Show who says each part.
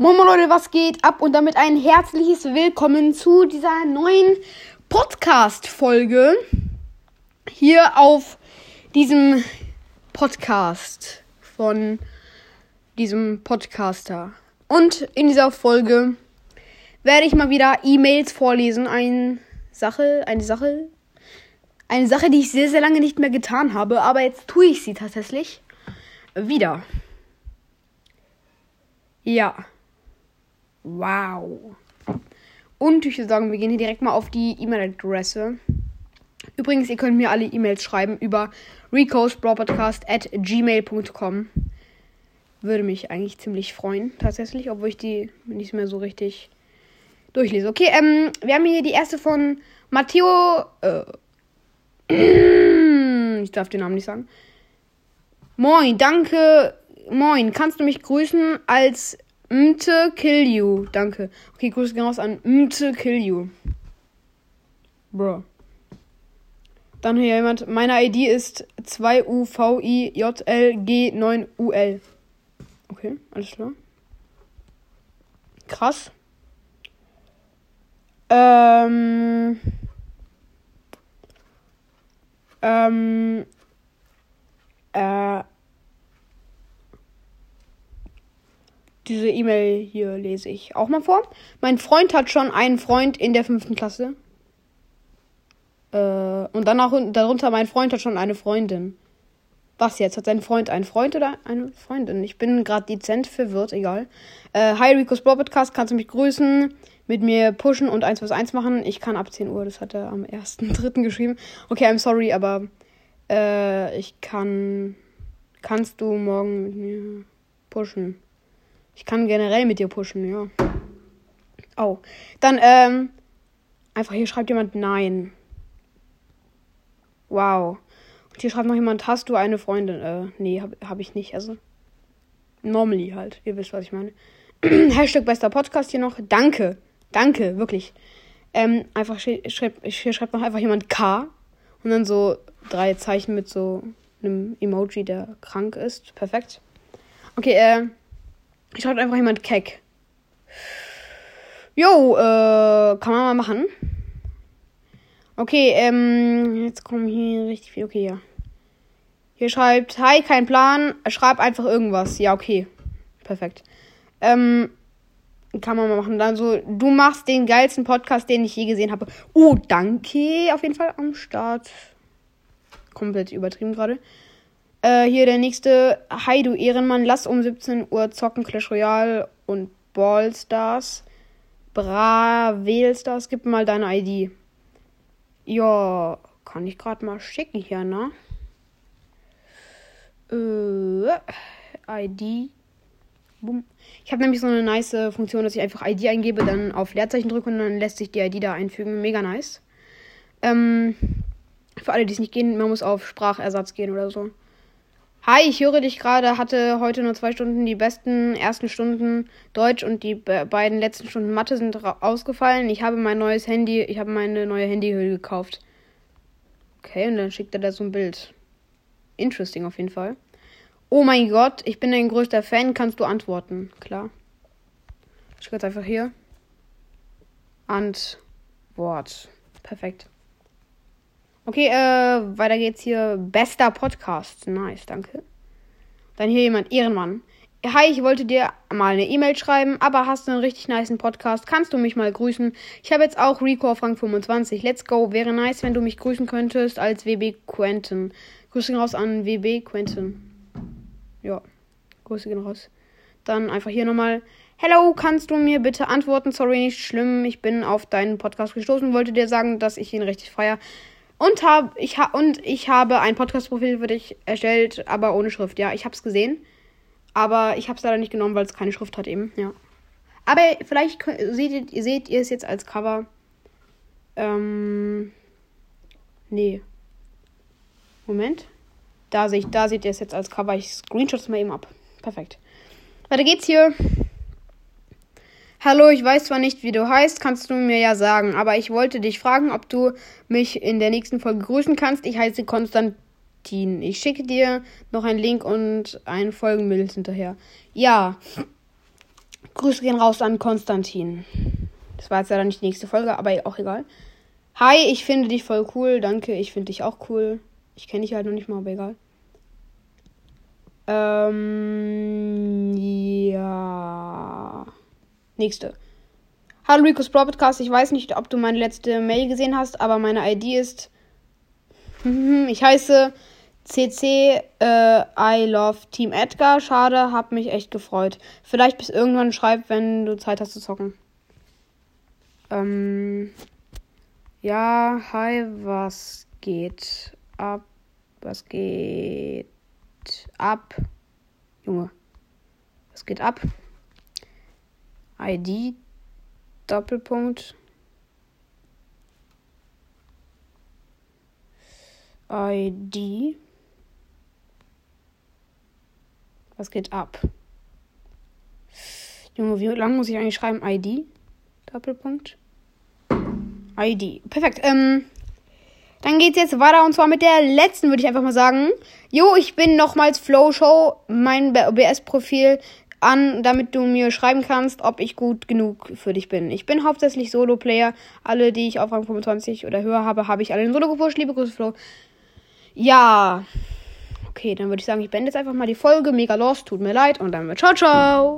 Speaker 1: Momo Leute, was geht ab? Und damit ein herzliches Willkommen zu dieser neuen Podcast-Folge hier auf diesem Podcast von diesem Podcaster. Und in dieser Folge werde ich mal wieder E-Mails vorlesen. Eine Sache, eine Sache, eine Sache, die ich sehr, sehr lange nicht mehr getan habe. Aber jetzt tue ich sie tatsächlich wieder. Ja. Wow. Und ich würde sagen, wir gehen hier direkt mal auf die E-Mail-Adresse. Übrigens, ihr könnt mir alle E-Mails schreiben über recosbroadcast at gmail.com. Würde mich eigentlich ziemlich freuen, tatsächlich, obwohl ich die nicht mehr so richtig durchlese. Okay, ähm, wir haben hier die erste von Matteo. Äh, ich darf den Namen nicht sagen. Moin, danke. Moin, kannst du mich grüßen als Mte Kill You. Danke. Okay, Grüße gehen raus an Mte Kill You. Bro. Dann hier jemand. Meine ID ist 2UVIJLG9UL. Okay, alles klar. Krass. Ähm. Ähm. Äh. Diese E-Mail hier lese ich auch mal vor. Mein Freund hat schon einen Freund in der fünften Klasse. Äh, und danach darunter mein Freund hat schon eine Freundin. Was jetzt? Hat sein Freund einen Freund oder eine Freundin? Ich bin gerade dezent verwirrt, egal. Äh, hi Rico's Brawl Podcast, kannst du mich grüßen, mit mir pushen und 1 plus 1 machen? Ich kann ab 10 Uhr, das hat er am 1.3. geschrieben. Okay, I'm sorry, aber äh, ich kann. Kannst du morgen mit mir pushen? Ich kann generell mit dir pushen, ja. Oh. Dann, ähm. Einfach hier schreibt jemand Nein. Wow. Und hier schreibt noch jemand, hast du eine Freundin? Äh, nee, hab, hab ich nicht. Also. Normally halt. Ihr wisst, was ich meine. Hashtag bester Podcast hier noch. Danke. Danke, wirklich. Ähm, einfach schreibt, hier schreibt noch einfach jemand K. Und dann so drei Zeichen mit so einem Emoji, der krank ist. Perfekt. Okay, äh. Schreibt einfach jemand keck. Jo, äh, kann man mal machen. Okay, ähm, jetzt kommen hier richtig viel. Okay, ja. Hier schreibt, hi, kein Plan, schreib einfach irgendwas. Ja, okay. Perfekt. Ähm, kann man mal machen. Dann so, du machst den geilsten Podcast, den ich je gesehen habe. Oh, danke. Auf jeden Fall am Start. Komplett übertrieben gerade. Äh, hier der nächste. Hi, du Ehrenmann. Lass um 17 Uhr zocken Clash Royale und Ballstars. Bravelstars. Gib mal deine ID. Ja, kann ich gerade mal schicken hier, ne? Äh, ID. Boom. Ich habe nämlich so eine nice Funktion, dass ich einfach ID eingebe, dann auf Leerzeichen drücke und dann lässt sich die ID da einfügen. Mega nice. Ähm, für alle, die es nicht gehen, man muss auf Sprachersatz gehen oder so. Hi, ich höre dich gerade, hatte heute nur zwei Stunden. Die besten ersten Stunden Deutsch und die be beiden letzten Stunden Mathe sind ausgefallen. Ich habe mein neues Handy, ich habe meine neue Handyhülle gekauft. Okay, und dann schickt er da so ein Bild. Interesting auf jeden Fall. Oh mein Gott, ich bin dein größter Fan. Kannst du antworten? Klar. Ich schicke jetzt einfach hier. Antwort. Perfekt. Okay, äh, weiter geht's hier. Bester Podcast. Nice, danke. Dann hier jemand, Ehrenmann. Hi, ich wollte dir mal eine E-Mail schreiben, aber hast du einen richtig niceen Podcast? Kannst du mich mal grüßen? Ich habe jetzt auch Rico auf Rang 25. Let's go. Wäre nice, wenn du mich grüßen könntest als WB Quentin. Grüße raus an WB Quentin. Ja, Grüße gehen raus. Dann einfach hier nochmal. Hello, kannst du mir bitte antworten? Sorry, nicht schlimm. Ich bin auf deinen Podcast gestoßen. Wollte dir sagen, dass ich ihn richtig feier. Und, hab, ich, ha und ich habe ein Podcast-Profil für dich erstellt, aber ohne Schrift. Ja, ich habe es gesehen. Aber ich habe es leider nicht genommen, weil es keine Schrift hat eben. Ja. Aber vielleicht seht ihr, seht ihr es jetzt als Cover. Ähm. Nee. Moment. Da, sehe ich, da seht ihr es jetzt als Cover. Ich screenshot es mal eben ab. Perfekt. Weiter geht's hier. Hallo, ich weiß zwar nicht, wie du heißt, kannst du mir ja sagen, aber ich wollte dich fragen, ob du mich in der nächsten Folge grüßen kannst. Ich heiße Konstantin. Ich schicke dir noch einen Link und ein Folgenbild hinterher. Ja. Grüße gehen raus an Konstantin. Das war jetzt leider nicht die nächste Folge, aber auch egal. Hi, ich finde dich voll cool. Danke, ich finde dich auch cool. Ich kenne dich halt noch nicht mal, aber egal. Ähm, ja. Nächste. Hallo Rico's Podcast. Ich weiß nicht, ob du meine letzte Mail gesehen hast, aber meine ID ist. Ich heiße CC äh, I love Team Edgar. Schade, hab mich echt gefreut. Vielleicht bis irgendwann schreib, wenn du Zeit hast zu zocken. Ähm. Ja, hi, was geht ab? Was geht ab? Junge, was geht ab? ID Doppelpunkt ID Was geht ab? Junge, wie lang muss ich eigentlich schreiben? ID Doppelpunkt ID. Perfekt. Ähm, dann geht's jetzt weiter und zwar mit der letzten, würde ich einfach mal sagen. Jo, ich bin nochmals Flow Show, mein OBS-Profil an, damit du mir schreiben kannst, ob ich gut genug für dich bin. Ich bin hauptsächlich Solo-Player. Alle, die ich auf Rang 25 oder höher habe, habe ich alle in Solo gepusht. Liebe Grüße, Flo. Ja. Okay, dann würde ich sagen, ich beende jetzt einfach mal die Folge. Mega lost, tut mir leid und dann wird ciao, ciao.